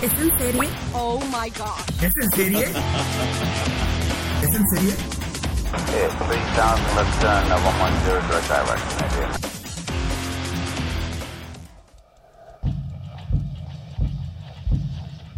¿Es en serie? Oh my god. ¿Es en serie? ¿Es en serie? Yeah, 3000, left turn, 110, direct direction, idea.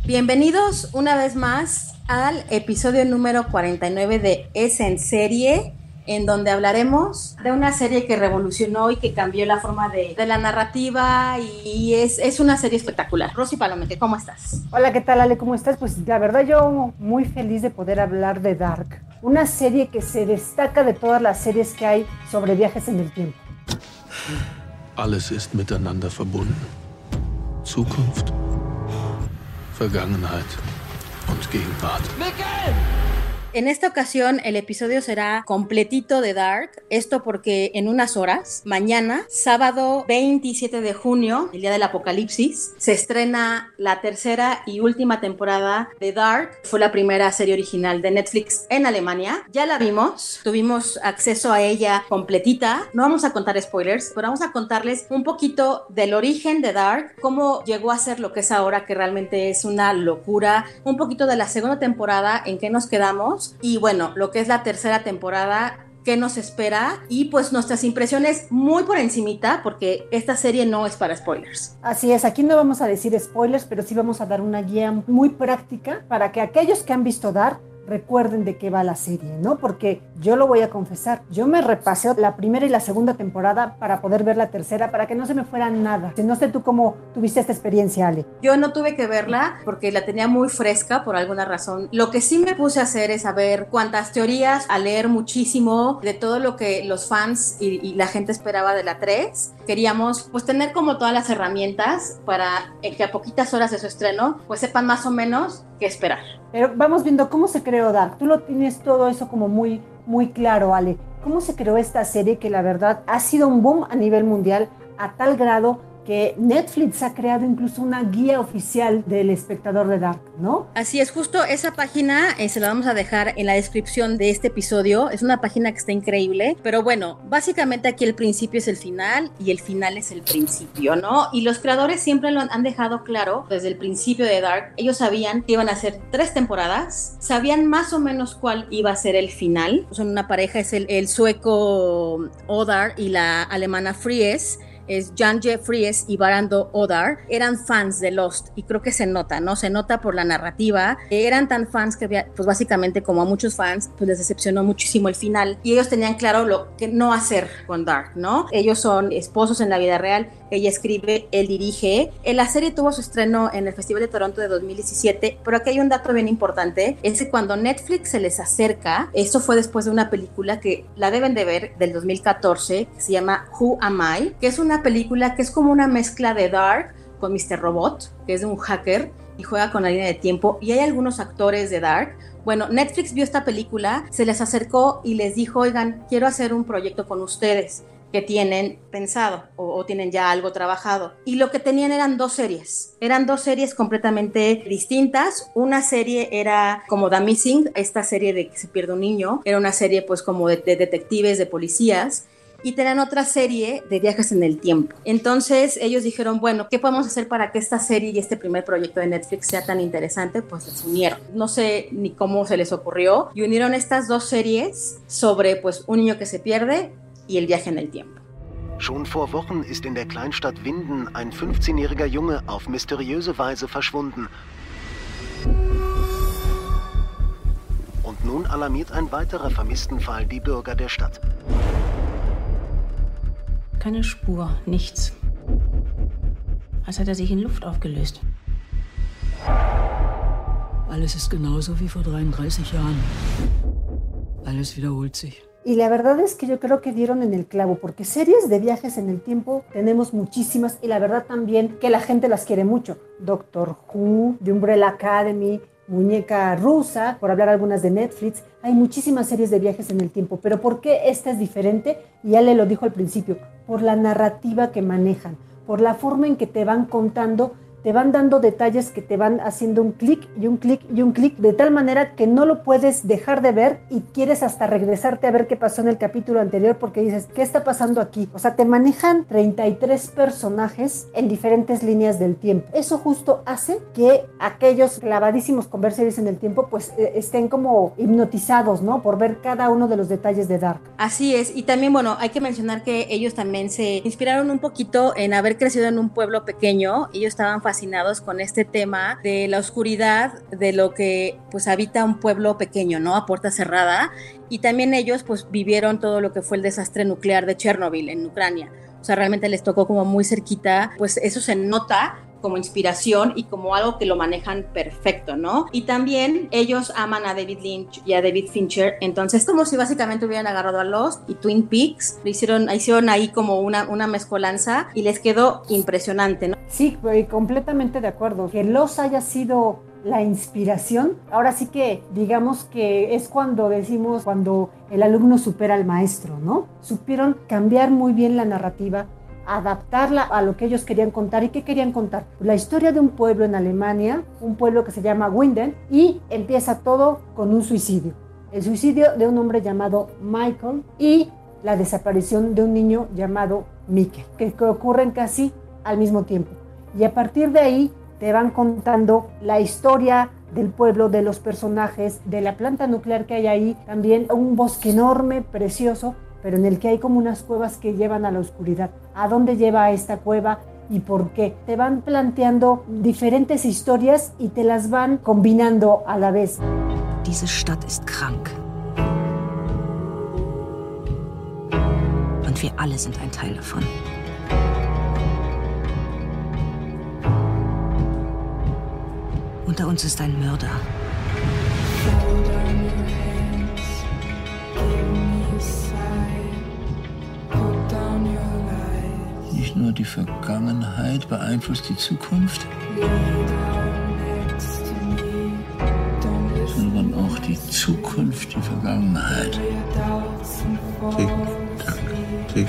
Bienvenidos una vez más al episodio número 49 de Es en serie, en donde hablaremos de una serie que revolucionó y que cambió la forma de, de la narrativa y es, es, una serie espectacular. Rosy Palomete, ¿cómo estás? Hola, ¿qué tal Ale? ¿Cómo estás? Pues la verdad yo muy feliz de poder hablar de Dark, una serie que se destaca de todas las series que hay sobre viajes en el tiempo. Alles ist miteinander verbunden. Zukunft, Vergangenheit und Gegenwart. En esta ocasión el episodio será completito de Dark, esto porque en unas horas, mañana, sábado 27 de junio, el día del apocalipsis, se estrena la tercera y última temporada de Dark. Fue la primera serie original de Netflix en Alemania. Ya la vimos, tuvimos acceso a ella completita. No vamos a contar spoilers, pero vamos a contarles un poquito del origen de Dark, cómo llegó a ser lo que es ahora, que realmente es una locura, un poquito de la segunda temporada, en qué nos quedamos y bueno, lo que es la tercera temporada qué nos espera y pues nuestras impresiones muy por encimita porque esta serie no es para spoilers. Así es, aquí no vamos a decir spoilers, pero sí vamos a dar una guía muy práctica para que aquellos que han visto Dark recuerden de qué va la serie, ¿no? Porque yo lo voy a confesar, yo me repasé la primera y la segunda temporada para poder ver la tercera, para que no se me fuera nada. No sé tú cómo tuviste esta experiencia, Ale. Yo no tuve que verla porque la tenía muy fresca por alguna razón. Lo que sí me puse a hacer es a ver cuántas teorías, a leer muchísimo de todo lo que los fans y, y la gente esperaba de la 3. Queríamos pues tener como todas las herramientas para que a poquitas horas de su estreno pues sepan más o menos qué esperar. Pero vamos viendo cómo se creó Dark. Tú lo tienes todo eso como muy, muy claro, Ale. ¿Cómo se creó esta serie que la verdad ha sido un boom a nivel mundial a tal grado que Netflix ha creado incluso una guía oficial del espectador de Dark, ¿no? Así es, justo esa página eh, se la vamos a dejar en la descripción de este episodio. Es una página que está increíble, pero bueno, básicamente aquí el principio es el final y el final es el principio, ¿no? Y los creadores siempre lo han, dejado claro desde el principio de Dark. Ellos sabían que iban a ser tres temporadas, sabían más o menos cuál iba a ser el final. Son una pareja, es el, el sueco Odar y la alemana Fries es Jan Jeffries y Barando Odar, eran fans de Lost y creo que se nota, ¿no? Se nota por la narrativa. Eran tan fans que, pues básicamente como a muchos fans, pues les decepcionó muchísimo el final y ellos tenían claro lo que no hacer con Dark, ¿no? Ellos son esposos en la vida real, ella escribe, él dirige. La serie tuvo su estreno en el Festival de Toronto de 2017, pero aquí hay un dato bien importante, es que cuando Netflix se les acerca, esto fue después de una película que la deben de ver del 2014, que se llama Who Am I, que es una película que es como una mezcla de Dark con Mr. Robot, que es de un hacker y juega con la línea de tiempo, y hay algunos actores de Dark. Bueno, Netflix vio esta película, se les acercó y les dijo, oigan, quiero hacer un proyecto con ustedes que tienen pensado o, o, tienen ya algo trabajado. Y lo que tenían eran dos series. Eran dos series completamente distintas. Una serie era como The Missing, esta serie de que se pierde un niño. Era una serie pues como de, de detectives, de policías y tenían otra serie de viajes en el tiempo. Entonces ellos dijeron, bueno, ¿qué podemos hacer para que esta serie y este primer proyecto de Netflix sea tan interesante? Pues les unieron. No sé ni cómo se les ocurrió y unieron estas dos series sobre pues un niño que se pierde y el viaje en el tiempo. Schon vor Wochen ist in der Kleinstadt Winden ein 15-jähriger Junge auf mysteriöse Weise verschwunden. Und nun alarmiert ein weiterer Vermisstenfall die Bürger der Stadt. Keine Spur, nichts. Als hätte er sich in Luft aufgelöst. Alles ist genauso wie vor 33 Jahren. Alles wiederholt sich. Y la verdad es que yo creo que dieron en el clavo, porque series de viajes en el tiempo tenemos muchísimas y la verdad también que la gente las quiere mucho. Doctor Who, The Umbrella Academy, Muñeca Rusa, por hablar algunas de Netflix. Hay muchísimas series de viajes en el tiempo, pero ¿por qué esta es diferente? Y ya le lo dijo al principio, por la narrativa que manejan, por la forma en que te van contando te van dando detalles que te van haciendo un clic y un clic y un clic, de tal manera que no lo puedes dejar de ver y quieres hasta regresarte a ver qué pasó en el capítulo anterior porque dices, ¿qué está pasando aquí? O sea, te manejan 33 personajes en diferentes líneas del tiempo. Eso justo hace que aquellos clavadísimos con ver series en el tiempo pues eh, estén como hipnotizados, ¿no? Por ver cada uno de los detalles de Dark. Así es, y también, bueno, hay que mencionar que ellos también se inspiraron un poquito en haber crecido en un pueblo pequeño, ellos estaban fascinados con este tema de la oscuridad, de lo que pues habita un pueblo pequeño, ¿no? A puerta cerrada. Y también ellos pues vivieron todo lo que fue el desastre nuclear de Chernobyl en Ucrania. O sea, realmente les tocó como muy cerquita, pues eso se nota como inspiración y como algo que lo manejan perfecto, ¿no? Y también ellos aman a David Lynch y a David Fincher, entonces como si básicamente hubieran agarrado a Lost y Twin Peaks, lo hicieron, hicieron ahí como una, una mezcolanza y les quedó impresionante, ¿no? Sí, completamente de acuerdo. Que Lost haya sido la inspiración, ahora sí que digamos que es cuando decimos cuando el alumno supera al maestro, ¿no? Supieron cambiar muy bien la narrativa, adaptarla a lo que ellos querían contar. ¿Y qué querían contar? La historia de un pueblo en Alemania, un pueblo que se llama Winden, y empieza todo con un suicidio. El suicidio de un hombre llamado Michael y la desaparición de un niño llamado Mikkel, que ocurren casi al mismo tiempo. Y a partir de ahí te van contando la historia del pueblo, de los personajes, de la planta nuclear que hay ahí, también un bosque enorme, precioso, pero en el que hay como unas cuevas que llevan a la oscuridad. ¿A dónde lleva esta cueva? y por qué. Te van planteando diferentes historias y te las van combinando a la vez. Diese Stadt ist krank. Und wir alle sind ein Teil davon. Unter uns ist ein Mörder. Nur die Vergangenheit beeinflusst die Zukunft, sondern auch die Zukunft die Vergangenheit. Tick, tack, tick,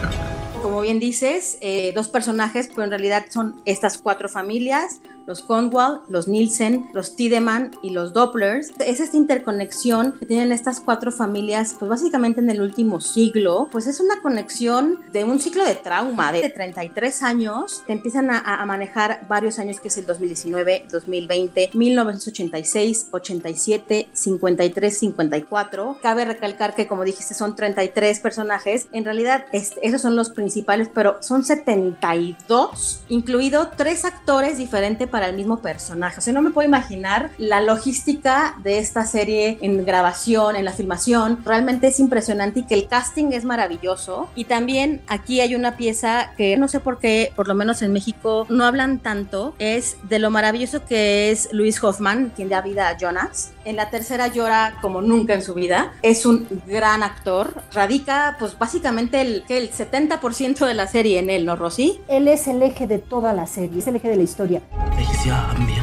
tack. Como bien dices, eh, dos personajes, pero en realidad son estas cuatro familias los Conwell, los Nielsen, los Tiedemann y los Dopplers. Es esta interconexión que tienen estas cuatro familias, pues básicamente en el último siglo, pues es una conexión de un ciclo de trauma de 33 años, que empiezan a, a manejar varios años, que es el 2019, 2020, 1986, 87, 53, 54. Cabe recalcar que, como dijiste, son 33 personajes. En realidad, es, esos son los principales, pero son 72, incluido tres actores diferentes para el mismo personaje. O sea, no me puedo imaginar la logística de esta serie en grabación, en la filmación. Realmente es impresionante y que el casting es maravilloso. Y también aquí hay una pieza que no sé por qué, por lo menos en México, no hablan tanto. Es de lo maravilloso que es Luis Hoffman, quien da vida a Jonas. En la tercera llora como nunca en su vida. Es un gran actor. Radica, pues básicamente el, el 70% de la serie en él, ¿no, Rosy? Él es el eje de toda la serie, es el eje de la historia. Welches Jahr haben wir?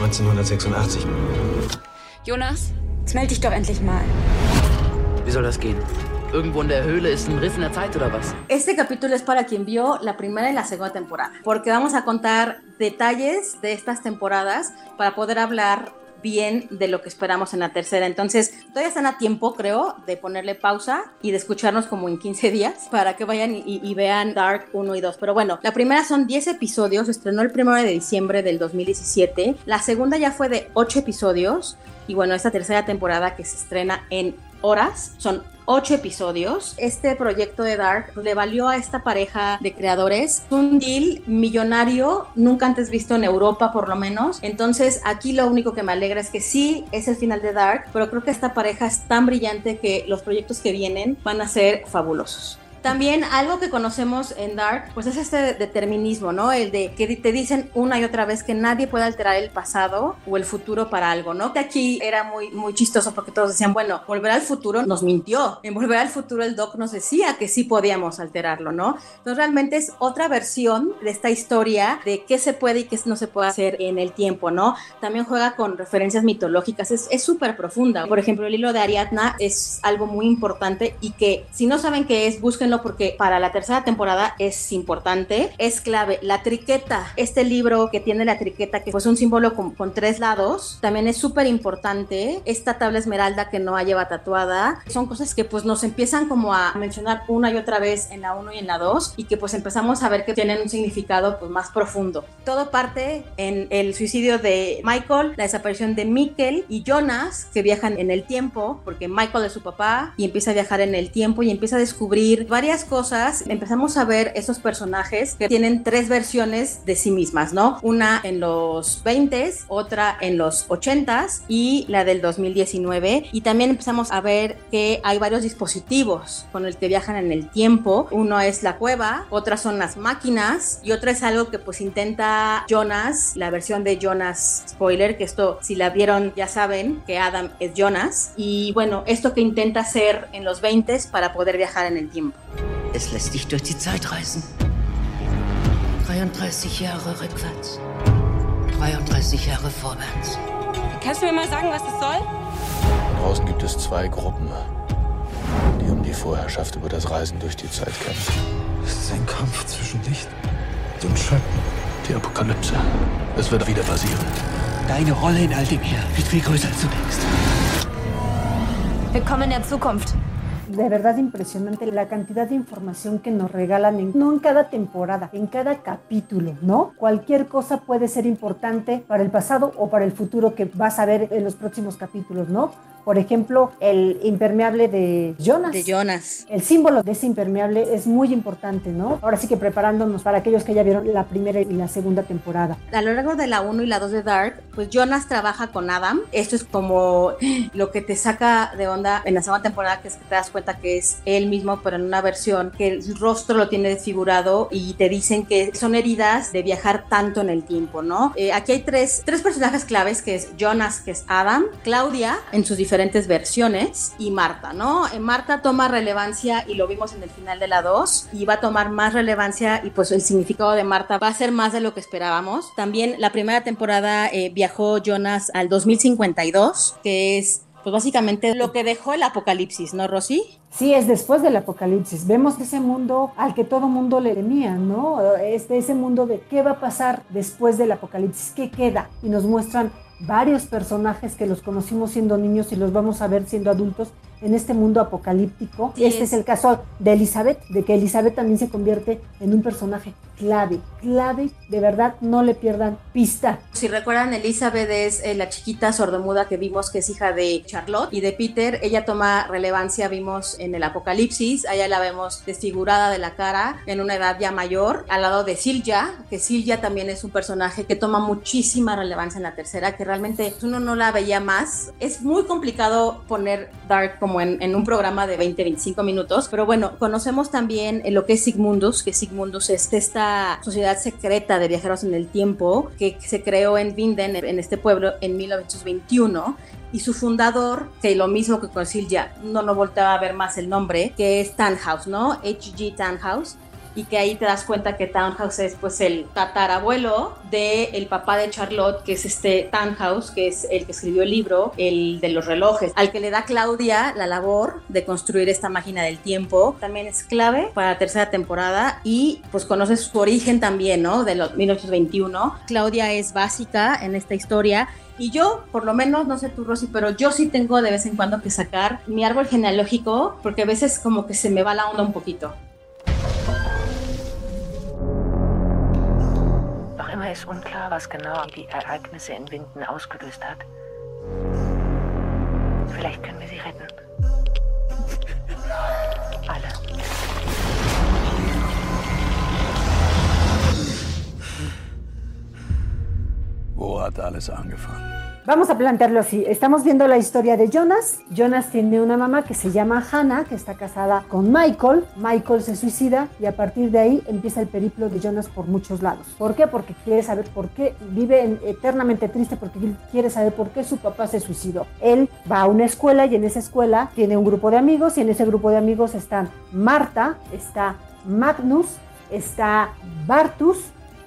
1986. Jonas, jetzt melde dich doch endlich mal. Wie soll das gehen? Irgendwo in der Höhle ist ein Riff in der Zeit oder was? Este capítulo es para quien vio la primera y la segunda temporada, porque vamos a contar detalles de estas temporadas para poder hablar bien de lo que esperamos en la tercera. Entonces, todavía están a tiempo, creo, de ponerle pausa y de escucharnos como en 15 días para que vayan y, vean Dark 1 y 2. Pero bueno, la primera son 10 episodios, estrenó el 1 de diciembre del 2017. La segunda ya fue de 8 episodios. Y bueno, esta tercera temporada que se estrena en horas son ocho episodios. Este proyecto de Dark le valió a esta pareja de creadores un deal millonario, nunca antes visto en Europa por lo menos. Entonces aquí lo único que me alegra es que sí es el final de Dark, pero creo que esta pareja es tan brillante que los proyectos que vienen van a ser fabulosos. También algo que conocemos en Dark, pues es este determinismo, ¿no? El de que te dicen una y otra vez que nadie puede alterar el pasado o el futuro para algo, ¿no? Que aquí era muy, muy chistoso porque todos decían, bueno, volver al futuro nos mintió. En volver al futuro el Doc nos decía que sí podíamos alterarlo, ¿no? Entonces realmente es otra versión de esta historia de qué se puede y qué no se puede hacer en el tiempo, ¿no? También juega con referencias mitológicas, es súper profunda. Por ejemplo, el hilo de Ariadna es algo muy importante y que si no saben qué es, búsquenlo porque para la tercera temporada es importante, es clave. La triqueta, este libro que tiene la triqueta, que fue un símbolo con, con tres lados, también es súper importante. Esta tabla esmeralda que no lleva tatuada, son cosas que pues nos empiezan como a mencionar una y otra vez en la 1 y en la 2 y que pues empezamos a ver que tienen un significado pues más profundo. Todo parte en el suicidio de Michael, la desaparición de Mikkel y Jonas que viajan en el tiempo porque Michael es su papá y empieza a viajar en el tiempo y empieza a descubrir varias cosas. Empezamos a ver esos personajes que tienen tres versiones de sí mismas, ¿no? Una en los 20s, otra en los 80s y la del 2019 y también empezamos a ver que hay varios dispositivos con el que viajan en el tiempo. Uno es la cueva, otras son las máquinas y otra es algo que pues intenta Jonas, la versión de Jonas spoiler, que esto si la vieron ya saben que Adam es Jonas y bueno, esto que intenta hacer en los 20 para poder viajar en el tiempo. Es lässt dich durch die Zeit reisen. 33 Jahre rückwärts. 33 Jahre vorwärts. Kannst du mir mal sagen, was das soll? Draußen gibt es zwei Gruppen, die um die Vorherrschaft über das Reisen durch die Zeit kämpfen. Es ist ein Kampf zwischen Licht und Schatten. Die Apokalypse. Es wird wieder passieren. Deine Rolle in all dem hier wird viel größer, als du denkst. Willkommen in der Zukunft. De verdad impresionante la cantidad de información que nos regalan, no en cada temporada, en cada capítulo, ¿no? Cualquier cosa puede ser importante para el pasado o para el futuro que vas a ver en los próximos capítulos, ¿no? Por ejemplo, el impermeable de Jonas. De Jonas. El símbolo de ese impermeable es muy importante, ¿no? Ahora sí que preparándonos para aquellos que ya vieron la primera y la segunda temporada. A lo largo de la 1 y la 2 de Dark, pues Jonas trabaja con Adam. Esto es como lo que te saca de onda en la segunda temporada, que es que te das cuenta que es él mismo, pero en una versión que el rostro lo tiene desfigurado y te dicen que son heridas de viajar tanto en el tiempo, ¿no? Eh, aquí hay tres, tres personajes claves, que es Jonas, que es Adam, Claudia, en sus diferentes versiones y Marta, ¿no? En Marta toma relevancia y lo vimos en el final de la 2 y va a tomar más relevancia y pues el significado de Marta va a ser más de lo que esperábamos. También la primera temporada eh, viajó Jonas al 2052, que es pues básicamente lo que dejó el apocalipsis, ¿no, Rosy? Sí, es después del apocalipsis. Vemos ese mundo al que todo mundo le temía, ¿no? Este, ese mundo de qué va a pasar después del apocalipsis, qué queda. Y nos muestran varios personajes que los conocimos siendo niños y los vamos a ver siendo adultos en este mundo apocalíptico. Sí, este es. es el caso de Elizabeth, de que Elizabeth también se convierte en un personaje clave, clave, de verdad, no le pierdan pista. Si recuerdan, Elizabeth es eh, la chiquita sordomuda que vimos que es hija de Charlotte y de Peter. Ella toma relevancia, vimos en el Apocalipsis. A ella la vemos desfigurada de la cara en una edad ya mayor, al lado de Silja, que Silja también es un personaje que toma muchísima relevancia en la tercera, que realmente uno no la veía más. Es muy complicado poner Dark como en, en un programa de 20-25 minutos, pero bueno, conocemos también eh, lo que es Sigmundus, que Sigmundus es esta sociedad secreta de viajeros en el tiempo que se creó en Vinden, en este pueblo, en 1921 y su fundador, que lo mismo que con Silja, no no volteaba a ver más el nombre, que es Tannhaus, ¿no? H.G. Tannhaus, y que ahí te das cuenta que Tannhaus es pues el tatarabuelo de el papá de Charlotte, que es este Tannhaus, que es el que escribió el libro, el de los relojes, al que le da Claudia la labor de construir esta máquina del tiempo, también es clave para la tercera temporada y pues conoces su origen también, ¿no? De los 1921. Claudia es básica en esta historia y yo, por lo menos, no sé tú, Rosy, pero yo sí tengo de vez en cuando que sacar mi árbol genealógico porque a veces como que se me va la onda un poquito. Immer ist unklar, was genau die Ereignisse in Winden ausgelöst hat. Vielleicht können wir sie retten. Wo hat alles angefangen? Vamos a plantearlo así. Estamos viendo la historia de Jonas. Jonas tiene una mamá que se llama Hannah, que está casada con Michael. Michael se suicida y a partir de ahí empieza el periplo de Jonas por muchos lados. ¿Por qué? Porque quiere saber por qué. Vive en- eternamente triste porque quiere saber por qué su papá se suicidó. Él va a una escuela y en esa escuela tiene un grupo de amigos y en ese grupo de amigos están Marta, está Magnus, está Bartus,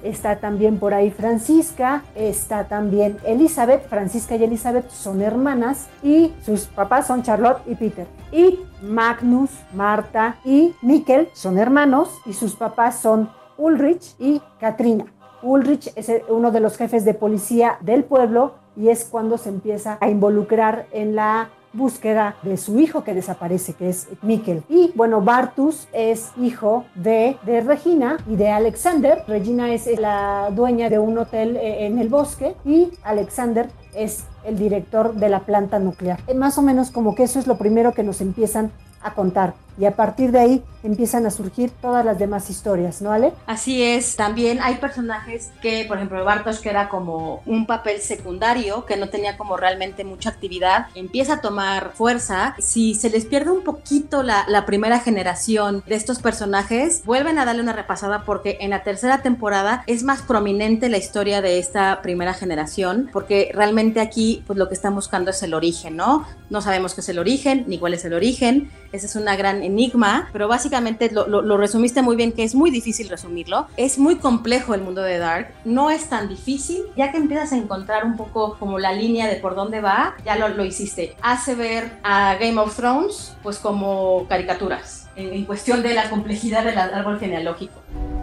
Está también por ahí Francisca, está también Elizabeth. Francisca y Elizabeth son hermanas y sus papás son Charlotte y Peter. Y Magnus, Marta y Mikkel son hermanos y sus papás son Ulrich y Katrina. Ulrich es uno de los jefes de policía del pueblo y es cuando se empieza a involucrar en la búsqueda de su hijo que desaparece, que es Mikkel. Y bueno, Bartus es hijo de, de Regina y de Alexander. Regina es la dueña de un hotel eh, en el bosque y Alexander es el director de la planta nuclear. Eh, Más o menos como que eso es lo primero que nos empiezan a contar. Y a partir de ahí empiezan a surgir todas las demás historias, ¿no, Ale? Así es, también hay personajes que, por ejemplo, Bartosz, que era como un papel secundario, que no tenía como realmente mucha actividad, empieza a tomar fuerza. Si se les pierde un poquito la, la primera generación de estos personajes, vuelven a darle una repasada porque en la tercera temporada es más prominente la historia de esta primera generación, porque realmente aquí pues lo que están buscando es el origen, ¿no? No sabemos qué es el origen, ni cuál es el origen, esa es una gran enigma, pero básicamente lo, lo- lo resumiste muy bien, que es muy difícil resumirlo. Es muy complejo el mundo de Dark, no es tan difícil, ya que empiezas a encontrar un poco como la línea de por dónde va, ya lo, lo hiciste. Hace ver a Game of Thrones pues como caricaturas, en, en cuestión de la complejidad del árbol genealógico.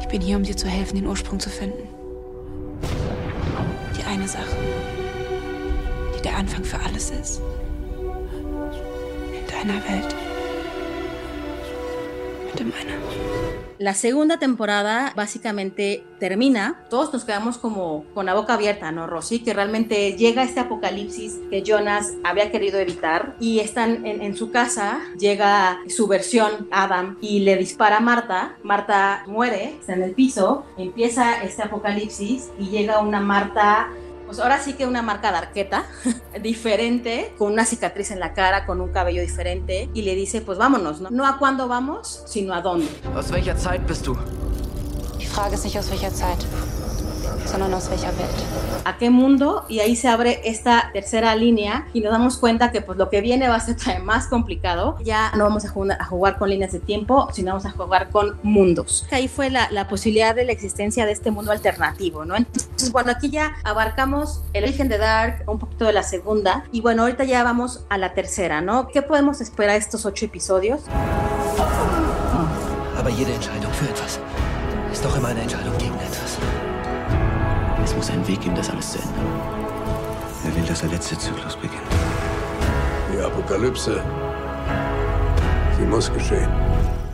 Ich bin hier, um dir zu helfen, den Ursprung zu finden. Die eine Sache, die der Anfang für alles ist. In deiner Welt. La segunda temporada básicamente termina, todos nos quedamos como con la boca abierta, ¿no, Rosy? Que realmente llega este apocalipsis que Jonas había querido evitar y están en, en su casa, llega su versión Adam y le dispara a Marta, Marta muere, está en el piso, empieza este apocalipsis y llega una Marta pues ahora sí que una marca de arqueta diferente, con una cicatriz en la cara, con un cabello diferente, y le dice, pues vámonos, ¿no? No a cuándo vamos, sino a dónde. Aus welcher Zeit bist du? Die Frage ist nicht aus welcher Zeit, sondern aus welcher Welt. a qué mundo y ahí se abre esta tercera línea y nos damos cuenta que pues lo que viene va a ser más complicado. Ya no vamos a jugar, a jugar con líneas de tiempo, sino vamos a jugar con mundos. Ahí fue la, la posibilidad de la existencia de este mundo alternativo, ¿no? Entonces, bueno, aquí ya abarcamos el origen de Dark, un poquito de la segunda y bueno, ahorita ya vamos a la tercera, ¿no? ¿Qué podemos esperar de estos ocho episodios? Aber jede Entscheidung für etwas ist auch immer eine Entscheidung muss einen Weg geben, das alles zu ändern. Er will, dass der letzte Zyklus beginnt. Die Apokalypse. Sie muss geschehen.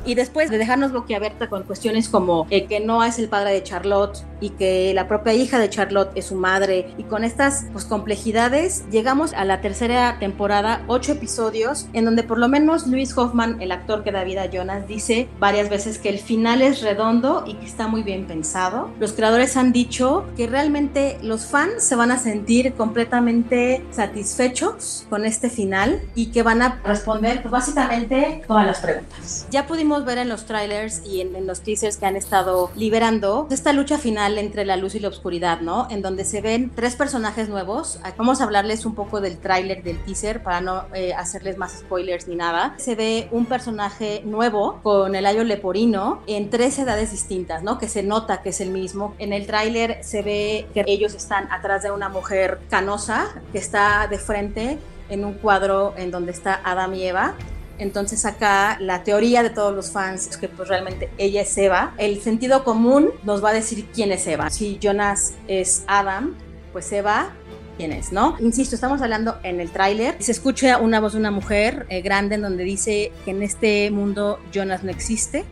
Y después de dejarnos boquiabierta con cuestiones como el que no es el padre de Charlotte y que la propia hija de Charlotte es su madre y con estas pues, complejidades llegamos a la tercera temporada, ocho episodios en donde por lo menos Luis Hoffman, el actor que da vida a Jonas, dice varias veces que el final es redondo y que está muy bien pensado. Los creadores han dicho que realmente los fans se van a sentir completamente satisfechos con este final y que van a responder pues, básicamente todas las preguntas. Ya pudimos ver en los trailers y en, en los teasers que han estado liberando esta lucha final entre la luz y la oscuridad, ¿no? En donde se ven tres personajes nuevos. Vamos a hablarles un poco del tráiler, del teaser, para no eh, hacerles más spoilers ni nada. Se ve un personaje nuevo con el ayo leporino en tres edades distintas, ¿no? Que se nota que es el mismo. En el tráiler se ve que ellos están atrás de una mujer canosa que está de frente en un cuadro en donde está Adam y Eva entonces acá la teoría de todos los fans es que pues realmente ella es Eva. El sentido común nos va a decir quién es Eva. Si Jonas es Adam, pues Eva quién es, ¿no? Insisto, estamos hablando en el tráiler. Se escucha una voz de una mujer eh, grande en donde dice que en este mundo Jonas no existe.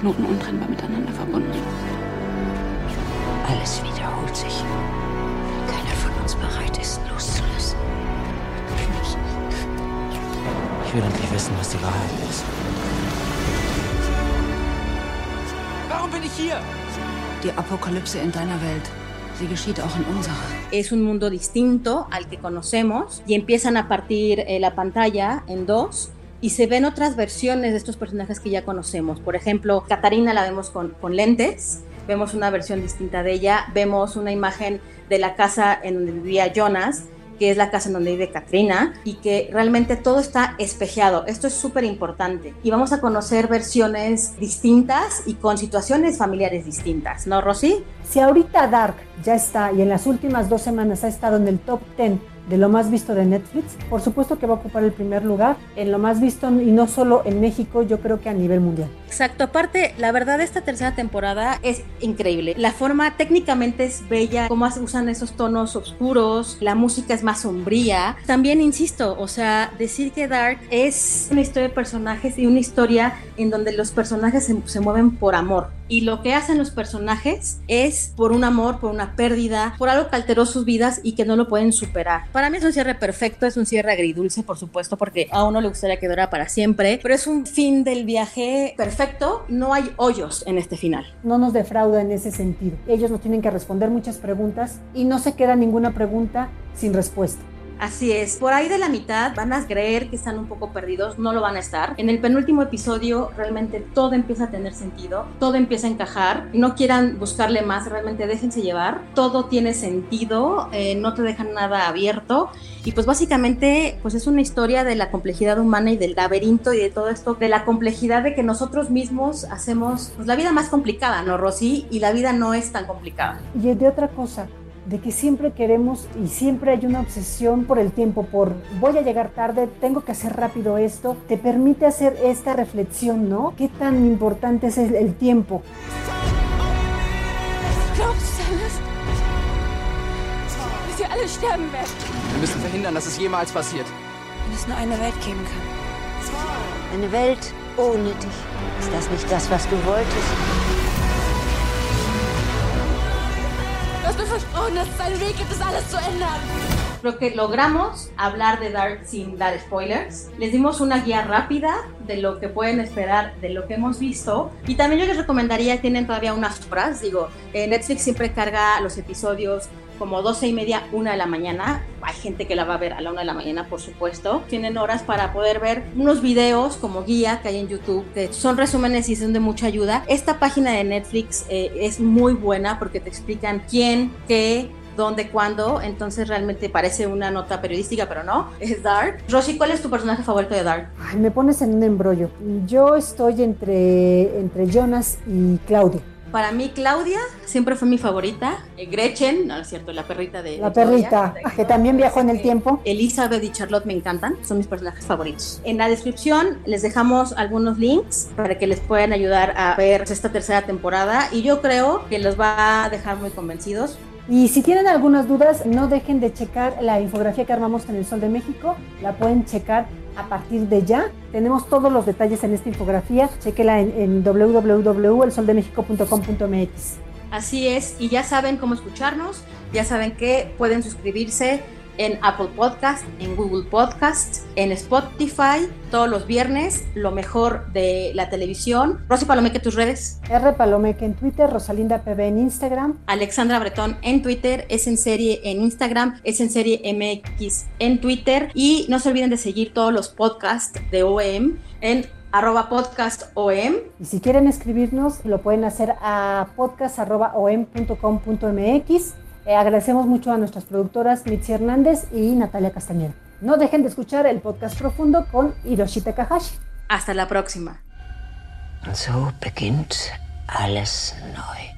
Knoten untrennbar miteinander verbunden. Alles wiederholt sich. Ich will endlich wissen, was die Wahrheit ist. Warum bin ich hier? Die Apokalypse in deiner Welt. Sie geschieht auch in unserer. Es un mundo distinto al que conocemos y empiezan a partir eh, la pantalla en dos y se ven otras versiones de estos personajes que ya conocemos. Por ejemplo, Catarina la vemos con, con lentes, vemos una versión distinta de ella, vemos una imagen de la casa en donde vivía Jonas, que es la casa en donde vive Katrina, y que realmente todo está espejeado. Esto es súper importante. Y vamos a conocer versiones distintas y con situaciones familiares distintas, ¿no, Rosy? Si ahorita Dark ya está y en las últimas dos semanas ha estado en el top 10 de lo más visto de Netflix, por supuesto que va a ocupar el primer lugar en lo más visto y no solo en México, yo creo que a nivel mundial. Exacto, aparte, la verdad esta tercera temporada es increíble. La forma técnicamente es bella, cómo usan esos tonos oscuros, la música es más sombría. También insisto, o sea, decir que Dark es una historia de personajes y una historia en donde los personajes se, se mueven por amor. Y lo que hacen los personajes es por un amor, por una pérdida, por algo que alteró sus vidas y que no lo pueden superar. Para mí es un cierre perfecto, es un cierre agridulce, por supuesto, porque a uno le gustaría que durara para siempre, pero es un fin del viaje perfecto. No hay hoyos en este final. No nos defrauda en ese sentido. Ellos nos tienen que responder muchas preguntas y no se queda ninguna pregunta sin respuesta. Así es, por ahí de la mitad van a creer que están un poco perdidos, no lo van a estar. En el penúltimo episodio realmente todo empieza a tener sentido, todo empieza a encajar, no quieran buscarle más, realmente déjense llevar, todo tiene sentido, eh, no te dejan nada abierto y pues básicamente pues es una historia de la complejidad humana y del laberinto y de todo esto, de la complejidad de que nosotros mismos hacemos pues, la vida más complicada, ¿no, Rosy? Y la vida no es tan complicada. Y de otra cosa, de que siempre queremos y siempre hay una obsesión por el tiempo, por voy a llegar tarde, tengo que hacer rápido esto, te permite hacer esta reflexión, ¿no? ¿Qué tan importante es el, el tiempo? Wir müssen verhindern, dass es jemals passiert. Wenn es nur eine Welt geben kann. Eine Welt ohne dich. Ist das nicht das, was du wolltest? Es einen Weg gibt, das alles zu ändern. Que logramos hablar de Dark sin dar spoilers. Les dimos una guía rápida de lo que pueden esperar, de lo que hemos visto. Y también yo les recomendaría, tienen todavía unas horas, digo, eh, Netflix siempre carga los episodios como 12 y media, una de la mañana. Hay gente que la va a ver a la una de la mañana, por supuesto. Tienen horas para poder ver unos videos como guía que hay en YouTube, que son resúmenes y son de mucha ayuda. Esta página de Netflix eh, es muy buena porque te explican quién, qué, dónde, cuándo. Entonces realmente parece una nota periodística, pero no. Es Dark. Rosy, ¿cuál es tu personaje favorito de Dark? Ay, me pones en un embrollo. Yo estoy entre, entre Jonas y Claudia. Para mí, Claudia siempre fue mi favorita. Eh, Gretchen, no es cierto, la perrita de. La Claudia. perrita, que también viajó en el tiempo. Elizabeth y Charlotte me encantan, son mis personajes favoritos. En la descripción les dejamos algunos links para que les puedan ayudar a ver esta tercera temporada y yo creo que los va a dejar muy convencidos. Y si tienen algunas dudas, no dejen de checar la infografía que armamos en el Sol de México. La pueden checar a partir de ya. Tenemos todos los detalles en esta infografía. Chequela en, en www.elsoldemexico.com.mx. Así es, y ya saben cómo escucharnos, ya saben que pueden suscribirse en Apple Podcast, en Google Podcast, en Spotify, todos los viernes, lo mejor de la televisión. Rosy Palomeque, tus redes. R. Palomeque en Twitter, Rosalinda PB en Instagram. Alexandra Bretón en Twitter, es en serie en Instagram, es en serie MX en Twitter. Y no se olviden de seguir todos los podcasts de OEM en arroba podcast OEM. Y si quieren escribirnos, lo pueden hacer a podcast.om.com.mx. Eh, agradecemos mucho a nuestras productoras Mitzi Hernández y Natalia Castañeda. No dejen de escuchar el podcast profundo con Hiroshi Takahashi. Hasta la próxima. So beginnt alles neu.